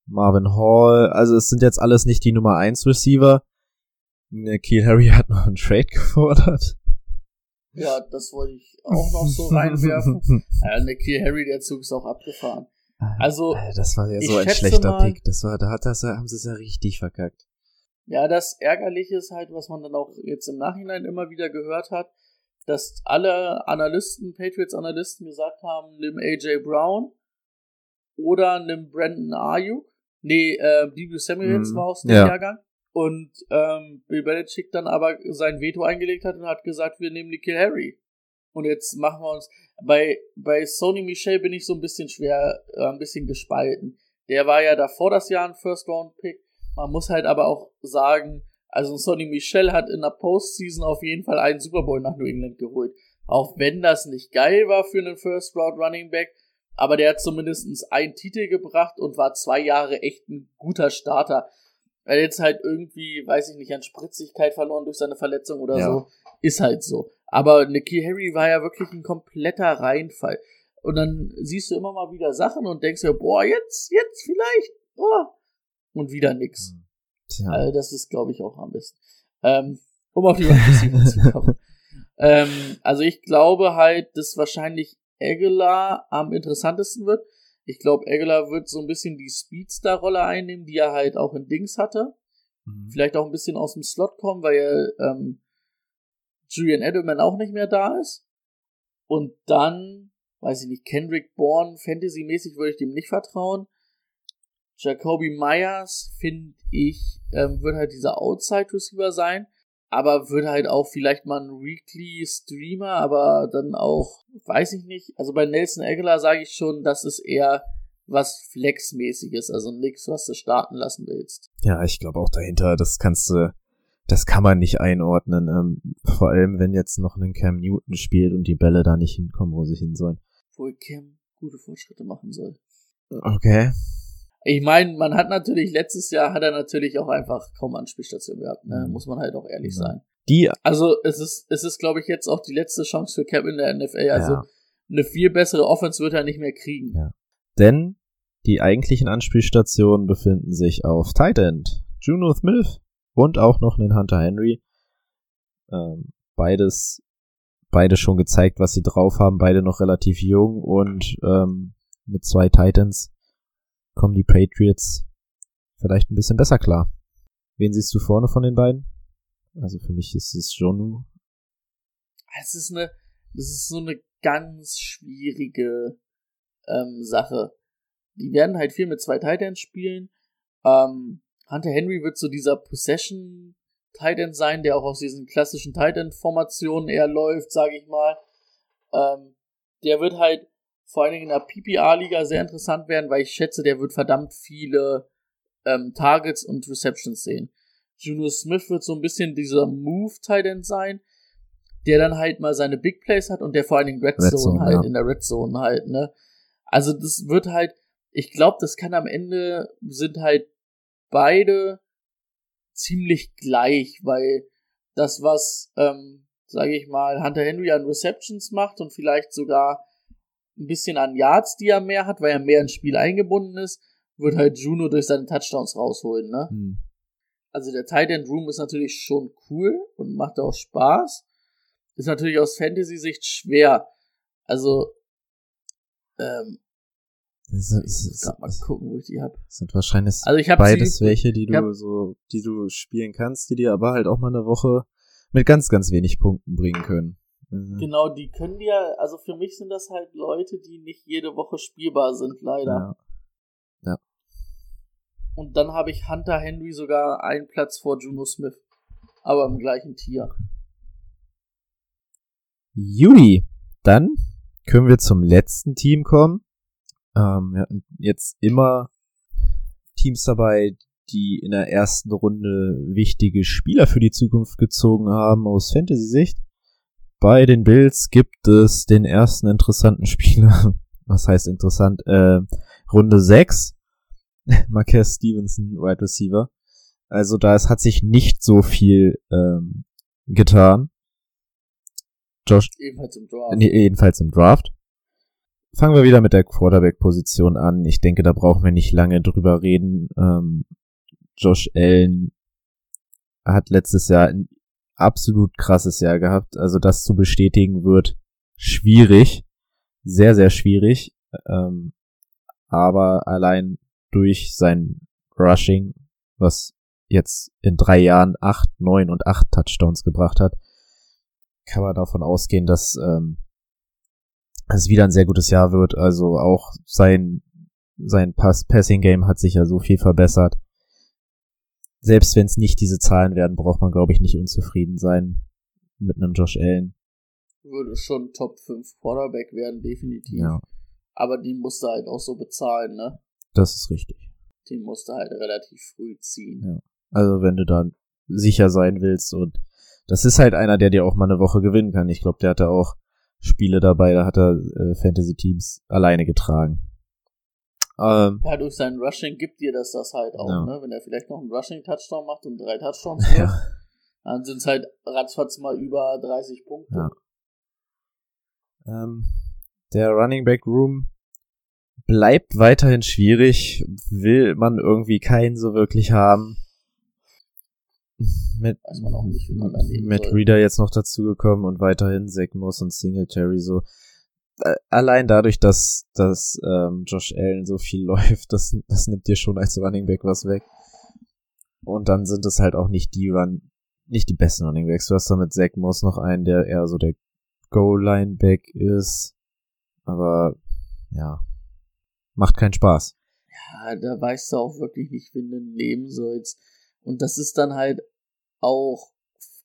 E: Marvin Hall. Also es sind jetzt alles nicht die Nummer 1 Receiver. Keel Harry hat noch einen Trade gefordert.
F: Ja, das wollte ich auch noch so reinwerfen. Ja, Nikhil Harry, der Zug ist auch abgefahren. Also,
E: Alter, das war ja so ein schlechter
F: mal-
E: Pick. Das war, da hat das, haben sie es ja richtig verkackt.
F: Ja, das Ärgerliche ist halt, was man dann auch jetzt im Nachhinein immer wieder gehört hat, dass alle Analysten, Patriots-Analysten gesagt haben, nimm AJ Brown oder nimm Brandon Ayuk. Nee, äh, Debo Samuels
E: Mhm.
F: war aus dem
E: Ja.
F: Jahrgang. Und ähm, Bill Belichick dann aber sein Veto eingelegt hat und hat gesagt, wir nehmen Nikhil Harry. Und jetzt machen wir uns. Bei, bei Sony Michel bin ich so ein bisschen schwer, äh, ein bisschen gespalten. Der war ja davor das Jahr ein First-Round-Pick. Man muss halt aber auch sagen, also Sonny Michel hat in der Postseason auf jeden Fall einen Super Bowl nach New England geholt. Auch wenn das nicht geil war für einen First Round Running Back, aber der hat zumindest einen Titel gebracht und war zwei Jahre echt ein guter Starter. Er hat jetzt halt irgendwie, weiß ich nicht, an Spritzigkeit verloren durch seine Verletzung oder
E: Ja.
F: so. Ist halt so. Aber Nicky Harry war ja wirklich ein kompletter Reinfall. Und dann siehst du immer mal wieder Sachen und denkst dir, boah, jetzt, jetzt vielleicht, oh. Und wieder nix.
E: Tja.
F: Also das ist, glaube ich, auch am besten. Ähm, um auf die Receiver zu kommen. Ähm, also ich glaube halt, dass wahrscheinlich Aguilar am interessantesten wird. Ich glaube, Aguilar wird so ein bisschen die Speedstar-Rolle einnehmen, die er halt auch in Dings hatte.
E: Mhm.
F: Vielleicht auch ein bisschen aus dem Slot kommen, weil ähm, Julian Edelman auch nicht mehr da ist. Und dann, weiß ich nicht, Kendrick Bourne, Fantasy-mäßig würde ich dem nicht vertrauen. Jacoby Myers, finde ich, ähm, wird halt dieser Outside-Receiver sein, aber wird halt auch vielleicht mal ein Weekly-Streamer, aber dann auch, weiß ich nicht. Also bei Nelson Aguilar sage ich schon, das ist eher was Flex-mäßiges, also nix, was du starten lassen willst.
E: Ja, ich glaube auch dahinter, das kannst du, das kann man nicht einordnen. Ähm, vor allem, wenn jetzt noch ein Cam Newton spielt und die Bälle da nicht hinkommen, wo sie hin sollen.
F: Wo Cam gute Fortschritte machen soll.
E: Okay.
F: Ich meine, man hat natürlich, letztes Jahr hat er natürlich auch einfach kaum Anspielstation gehabt, ne?
E: Mhm.
F: Muss man halt auch ehrlich
E: Ja.
F: sein.
E: Die,
F: Also es ist, es ist, glaube ich, jetzt auch die letzte Chance für Cap in der NFL. Also
E: ja,
F: eine viel bessere Offense wird er nicht mehr kriegen.
E: Ja. denn die eigentlichen Anspielstationen befinden sich auf Tight End, Juno Smith und auch noch einen Hunter Henry. Ähm, beides, beide schon gezeigt, was sie drauf haben, beide noch relativ jung und ähm, mit zwei Titans kommen die Patriots vielleicht ein bisschen besser klar. Wen siehst du vorne von den beiden? Also für mich ist es Jonu.
F: Es ist eine, das ist so eine ganz schwierige ähm, Sache. Die werden halt viel mit zwei Titans spielen. Ähm, Hunter Henry wird so dieser Possession Titan sein, der auch aus diesen klassischen Titan-Formationen eher läuft, sage ich mal. Ähm, der wird halt vor allen Dingen in der PPR-Liga sehr interessant werden, weil ich schätze, der wird verdammt viele ähm, Targets und Receptions sehen. Juno Smith wird so ein bisschen dieser Move-Titan sein, der dann halt mal seine Big Plays hat und der vor allen Dingen Red,
E: Red
F: Zone,
E: Zone,
F: halt,
E: ja.
F: in der Red Zone halt, ne? Also das wird halt, ich glaube, das kann am Ende sind halt beide ziemlich gleich, weil das, was, ähm, sage ich mal, Hunter Henry an Receptions macht und vielleicht sogar ein bisschen an Yards, die er mehr hat, weil er mehr ins Spiel eingebunden ist, wird halt Juno durch seine Touchdowns rausholen, ne?
E: Hm.
F: Also der Tight End Room ist natürlich schon cool und macht auch Spaß. Ist natürlich aus Fantasy-Sicht schwer. Also, ähm,
E: Das, ist- das,
F: mal gucken, wo ich die hab.
E: das sind wahrscheinlich
F: Also ich habe
E: beides welche, die
F: hab-
E: du so, die du spielen kannst, die dir aber halt auch mal eine Woche mit ganz, ganz wenig Punkten bringen können. Mhm.
F: genau, die können ja, also für mich sind das halt Leute, die nicht jede Woche spielbar sind, leider.
E: Ja.
F: Und dann habe ich Hunter Henry sogar einen Platz vor Juno Smith. Aber im gleichen Tier.
E: Juli. Dann können wir zum letzten Team kommen. Ähm, wir hatten jetzt immer Teams dabei, die in der ersten Runde wichtige Spieler für die Zukunft gezogen haben aus Fantasy-Sicht. Bei den Bills gibt es den ersten interessanten Spieler. Was heißt interessant? Äh, Runde 6. Marquez Stevenson, Wide Receiver. Also da es hat sich nicht so viel ähm, getan. Josh
F: Ebenfalls im Draft.
E: Nee, jedenfalls im Draft. Fangen wir wieder mit der Quarterback-Position an. Ich denke, da brauchen wir nicht lange drüber reden. Ähm, Josh Allen hat letztes Jahr ein absolut krasses Jahr gehabt. Also das zu bestätigen wird schwierig. Sehr, sehr schwierig. Ähm, aber allein durch sein Rushing, was jetzt in drei Jahren acht, neun und acht Touchdowns gebracht hat, kann man davon ausgehen, dass ähm, es wieder ein sehr gutes Jahr wird. Also auch sein sein Pass Passing Game hat sich ja so viel verbessert. Selbst wenn es nicht diese Zahlen werden, braucht man glaube ich nicht unzufrieden sein mit einem Josh Allen.
F: Würde schon Top 5 Quarterback werden, definitiv.
E: Ja,
F: Aber die musste halt auch so bezahlen, ne?
E: das ist richtig.
F: Den musste halt relativ früh ziehen.
E: Also wenn du da sicher sein willst und das ist halt einer, der dir auch mal eine Woche gewinnen kann. Ich glaube, der hatte auch Spiele dabei, da hat er äh, Fantasy Teams alleine getragen. Ähm,
F: Ja, durch sein Rushing gibt dir das das halt auch,
E: Ja.
F: ne? Wenn er vielleicht noch einen Rushing-Touchdown macht und drei Touchdowns wirft,
E: ja.
F: dann sind es halt ratzfatz mal über 30 Punkte.
E: Ja. Ähm, der Running Back Room bleibt weiterhin schwierig, will man irgendwie keinen so wirklich haben. Mit,
F: Weiß man auch nicht, wie man
E: mit
F: soll.
E: Reader jetzt noch dazugekommen und weiterhin Zach Moss und Singletary so. Äh, Allein dadurch, dass, dass ähm, Josh Allen so viel läuft, das, das nimmt dir schon als Running Back was weg. Und dann sind es halt auch nicht die Run, nicht die besten Running Backs. Du hast da mit Zach Moss noch einen, der eher so der Goal-Line-Back ist. Aber ja, macht keinen Spaß.
F: Ja, da weißt du auch wirklich nicht, wen du nehmen sollst. Und das ist dann halt auch,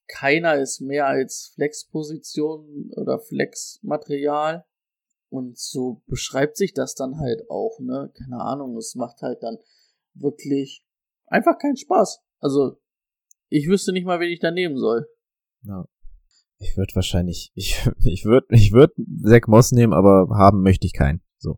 F: keiner ist mehr als Flexposition oder Flexmaterial. Und so beschreibt sich das dann halt auch, ne? Keine Ahnung, es macht halt dann wirklich einfach keinen Spaß. Also, ich wüsste nicht mal, wen ich da nehmen soll.
E: Ja. Ich würde wahrscheinlich, ich, ich würde, ich würde Zach Moss nehmen, aber haben möchte ich keinen. So.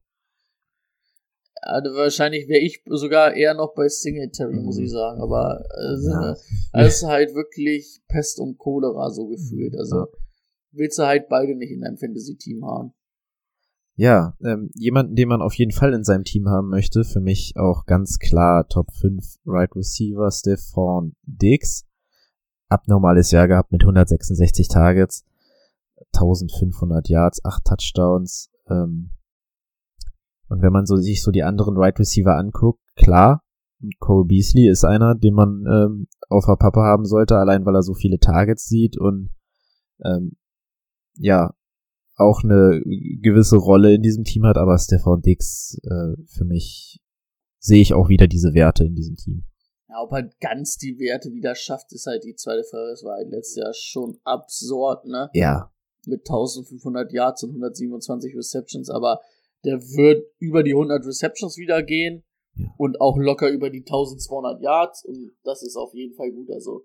F: Also wahrscheinlich wäre ich sogar eher noch bei Singletary, muss
E: Mhm.
F: ich sagen. Aber äh,
E: Ja.
F: es ist halt wirklich Pest und Cholera so gefühlt. Also
E: Ja.
F: willst du halt beide nicht in deinem Fantasy-Team haben.
E: Ja, ähm, jemanden, den man auf jeden Fall in seinem Team haben möchte, für mich auch ganz klar Top 5 Right Receiver Stephon Diggs. Abnormales Jahr gehabt mit 166 Targets, 1500 Yards, 8 Touchdowns. Ähm, und wenn man so sich so die anderen Right Receiver anguckt, klar, Cole Beasley ist einer, den man ähm, auf der Pappe haben sollte, allein weil er so viele Targets sieht und ähm, ja, auch eine gewisse Rolle in diesem Team hat, aber Stefan Dix äh, für mich sehe ich auch wieder diese Werte in diesem Team.
F: Ja, ob er ganz die Werte wieder schafft, ist halt die zweite Frage. Das war halt letztes Jahr schon absurd, ne?
E: Ja,
F: Mit 1500 Yards und 127 Receptions, aber der wird über die 100 Receptions wieder gehen
E: Ja.
F: und auch locker über die 1200 Yards und das ist auf jeden Fall gut. Also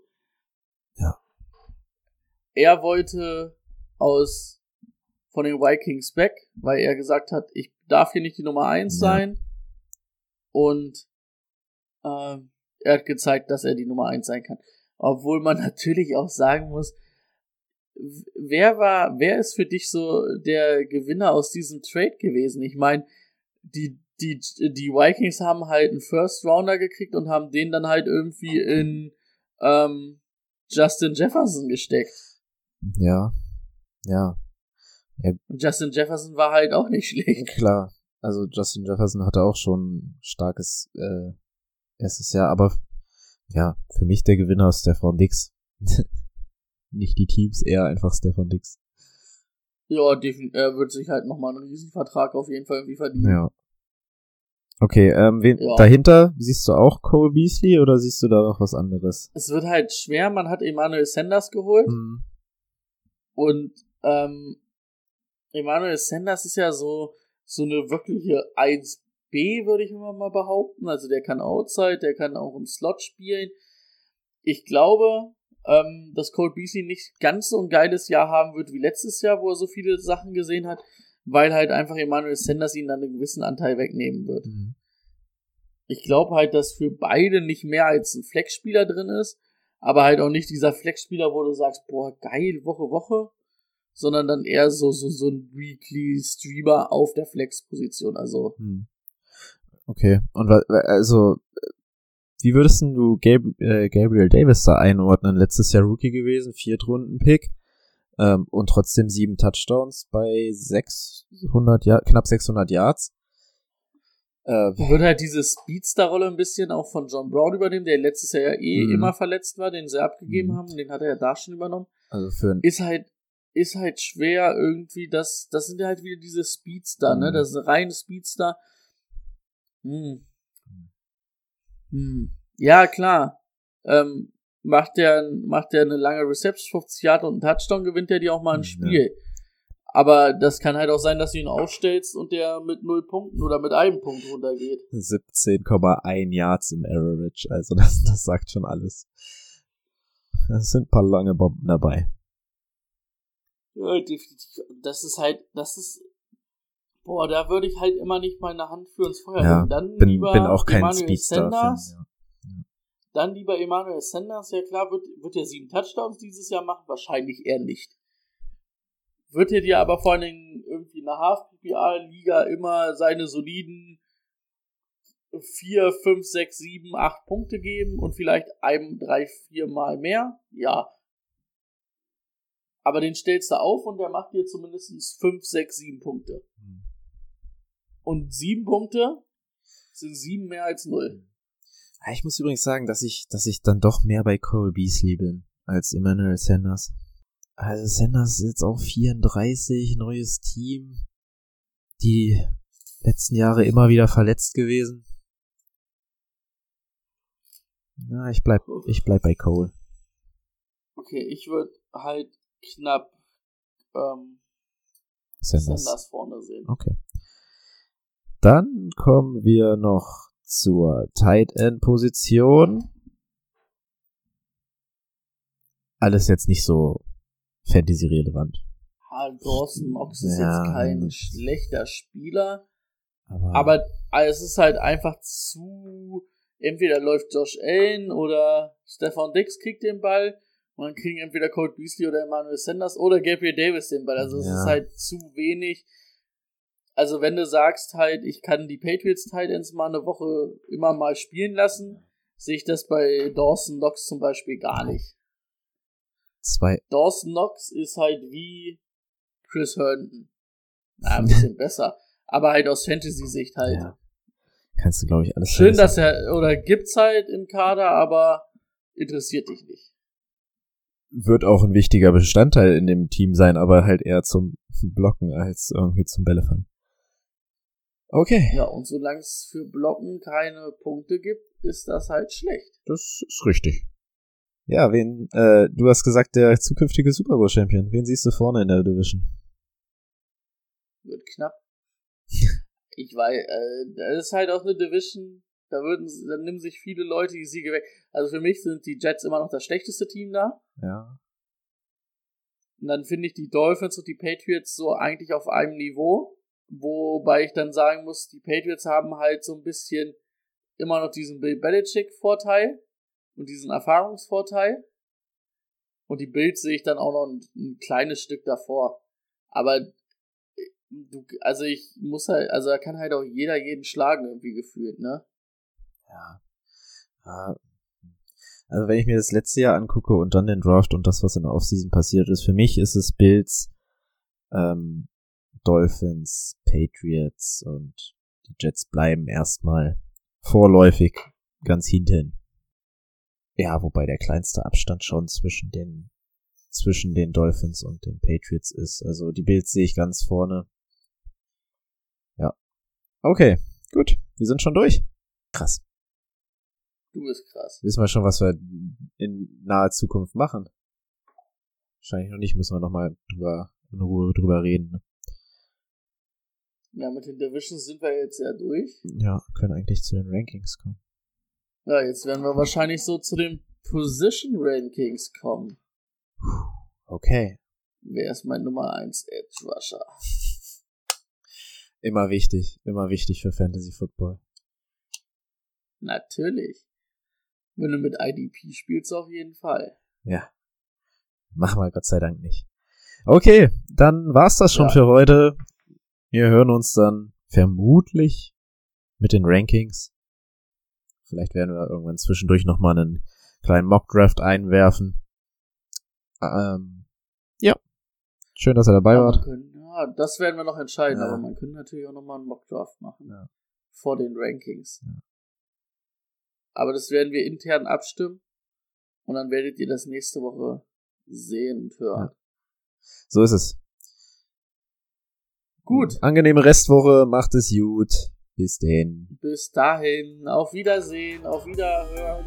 E: Ja.
F: Er wollte aus von den Vikings weg, weil er gesagt hat, ich darf hier nicht die Nummer eins
E: Ja.
F: sein und ähm, er hat gezeigt, dass er die Nummer eins sein kann. Obwohl man natürlich auch sagen muss, wer war, wer ist für dich so der Gewinner aus diesem Trade gewesen? Ich meine, die, die, die Vikings haben halt einen First Rounder gekriegt und haben den dann halt irgendwie in ähm, Justin Jefferson gesteckt.
E: ja, ja,
F: Und Justin Jefferson war halt auch nicht schlecht.
E: klar. Also Justin Jefferson hatte auch schon ein starkes äh, erstes Jahr, aber ja, für mich der Gewinner ist Stefan Dix. Nicht die Teams, eher einfach Stefan Dix.
F: Ja, definitiv. Er wird sich halt nochmal einen Riesenvertrag auf jeden Fall irgendwie verdienen.
E: Ja. Okay, ähm, wen,
F: Ja.
E: dahinter siehst du auch Cole Beasley oder siehst du da noch was anderes?
F: Es wird halt schwer. Man hat Emmanuel Sanders geholt.
E: Hm.
F: Und ähm, Emmanuel Sanders ist ja so, so eine wirkliche 1B, würde ich immer mal behaupten. Also der kann Outside, der kann auch im Slot spielen. Ich glaube, ähm, dass Cole Beasley nicht ganz so ein geiles Jahr haben wird wie letztes Jahr, wo er so viele Sachen gesehen hat, weil halt einfach Emmanuel Sanders ihn dann einen gewissen Anteil wegnehmen wird.
E: Mhm.
F: Ich glaube halt, dass für beide nicht mehr als ein Flexspieler drin ist, aber halt auch nicht dieser Flexspieler, wo du sagst, boah, geil, Woche, Woche, sondern dann eher so, so, so ein Weekly Streamer auf der Flex-Position. Also,
E: Hm. Okay, und also, wie würdest denn du äh, Gabriel Davis da einordnen? Letztes Jahr Rookie gewesen, Viertrunden-Pick ähm, und trotzdem sieben Touchdowns bei 600 ja knapp 600 Yards. Äh,
F: wird halt diese Speedster-Rolle ein bisschen auch von John Brown übernehmen, der letztes Jahr ja eh
E: Mhm.
F: immer verletzt war, den sie abgegeben
E: Mhm.
F: haben, den hat er ja da schon übernommen.
E: also für ein
F: Ist halt, ist halt schwer irgendwie, das, das sind ja halt wieder diese Speedster, ne?
E: Mhm.
F: Das ist reine Speedster. Hm. Hm. Ja, klar. Ähm, macht der, macht der eine lange Reception, 50 Yard und einen Touchdown, gewinnt der dir auch mal ein
E: Ja.
F: Spiel. Aber das kann halt auch sein, dass du ihn aufstellst und der mit null Punkten oder mit einem Punkt runtergeht.
E: 17,1 Yards im Average. Also das, das sagt schon alles. Es sind ein paar lange Bomben dabei.
F: Ja, definitiv. Das ist halt, das ist, boah, da würde ich halt immer nicht meine Hand für ins Feuer
E: Ja.
F: Dann
E: bin,
F: lieber
E: bin auch kein
F: Emmanuel. Sanders,
E: Ja.
F: Dann lieber Emmanuel Sanders, ja klar, wird, wird er sieben Touchdowns dieses Jahr machen? Wahrscheinlich eher nicht. Wird er dir aber vor allen Dingen irgendwie in der Half-PPA-Liga immer seine soliden vier, fünf, sechs, sieben, acht Punkte geben und vielleicht einem, drei, vier Mal mehr? Ja. Aber den stellst du auf und der macht dir zumindest fünf, sechs, sieben Punkte.
E: Hm.
F: Und sieben Punkte sind sieben mehr als null.
E: Ah, Ich muss übrigens sagen, dass ich, dass ich dann doch mehr bei Cole Beasley bin als Emmanuel Sanders. Also Sanders ist jetzt auch 34, neues Team. Die letzten Jahre immer wieder verletzt gewesen. Na, ich bleib, ich bleib bei Cole.
F: Okay, ich würde halt knapp ähm,
E: Sanders.
F: Sanders vorne sehen.
E: Okay. Dann kommen wir noch zur Tight End Position. Alles jetzt nicht so Fantasy relevant.
F: Dawson Knox ist
E: Ja.
F: jetzt kein schlechter Spieler,
E: Aber,
F: aber es ist halt einfach zu. Entweder läuft Josh Allen oder Stefan Dix kriegt den Ball und dann kriegen entweder Colt Beasley oder Emmanuel Sanders oder Gabriel Davis den Ball. Also es
E: Ja.
F: ist halt zu wenig. Also wenn du sagst halt, ich kann die Patriots Tight Ends mal eine Woche immer mal spielen lassen, sehe ich das bei Dawson Knox zum Beispiel gar nicht.
E: zwei,
F: Dawson Knox ist halt wie Chris Herndon. Na, ein bisschen besser. Aber halt aus Fantasy-Sicht halt.
E: ja. Kannst du, glaube ich, alles
F: Schön, dass er, oder gibt's halt im Kader, aber interessiert dich nicht.
E: Wird auch ein wichtiger Bestandteil in dem Team sein, aber halt eher zum Blocken als irgendwie zum Bällefangen. Okay.
F: Ja, und solange es für Blocken keine Punkte gibt, ist das halt schlecht.
E: Das ist richtig. Ja, wen, äh, du hast gesagt, der zukünftige Super Bowl Champion. Wen siehst du vorne in der Division?
F: Wird knapp. Ich weiß, äh, das ist halt auch eine Division, da würden, da nehmen sich viele Leute die Siege weg. Also für mich sind die Jets immer noch das schlechteste Team da.
E: Ja.
F: Und dann finde ich die Dolphins und die Patriots so eigentlich auf einem Niveau. Wobei ich dann sagen muss, die Patriots haben halt so ein bisschen immer noch diesen Bill Belichick-Vorteil und diesen Erfahrungsvorteil. Und die Bills sehe ich dann auch noch ein, ein kleines Stück davor. Aber äh, du, also ich muss halt, also da kann halt auch jeder jeden schlagen irgendwie gefühlt, ne?
E: Ja. ja. Also wenn ich mir das letzte Jahr angucke und dann den Draft und das, was in der Offseason passiert ist, für mich ist es Bills, ähm, Dolphins, Patriots und die Jets bleiben erstmal vorläufig ganz hinten. Ja, wobei der kleinste Abstand schon zwischen den zwischen den Dolphins und den Patriots ist. Also die Bills sehe ich ganz vorne. Ja. Okay, gut. Wir sind schon durch. Krass.
F: Du bist krass.
E: Wissen wir schon, was wir in naher Zukunft machen? Wahrscheinlich noch nicht, müssen wir nochmal drüber, in Ruhe drüber reden. Ne?
F: Ja, mit den Divisions sind wir jetzt ja durch.
E: Ja, können eigentlich zu den Rankings kommen.
F: Ja, jetzt werden wir wahrscheinlich so zu den Position Rankings kommen.
E: Okay.
F: Wer ist mein Nummer 1 Edge Rusher?
E: Immer wichtig, immer wichtig für Fantasy Football.
F: Natürlich. Wenn du mit IDP spielst, auf jeden Fall.
E: Ja. Machen wir Gott sei Dank nicht. Okay, dann war's das schon
F: Ja.
E: für heute. Wir hören uns dann vermutlich mit den Rankings. Vielleicht werden wir irgendwann zwischendurch nochmal einen kleinen Mock-Draft einwerfen. Ähm, ja. Schön, dass ihr dabei
F: Aber
E: wart.
F: können, ja, das werden wir noch entscheiden,
E: Ja.
F: aber man könnte natürlich auch nochmal einen Mockdraft machen.
E: Ja.
F: Vor den Rankings.
E: Ja.
F: Aber das werden wir intern abstimmen. Und dann werdet ihr das nächste Woche sehen und hören.
E: So ist es.
F: Gut.
E: Angenehme Restwoche, macht es gut. Bis denn.
F: Bis dahin. Auf Wiedersehen. Auf Wiederhören.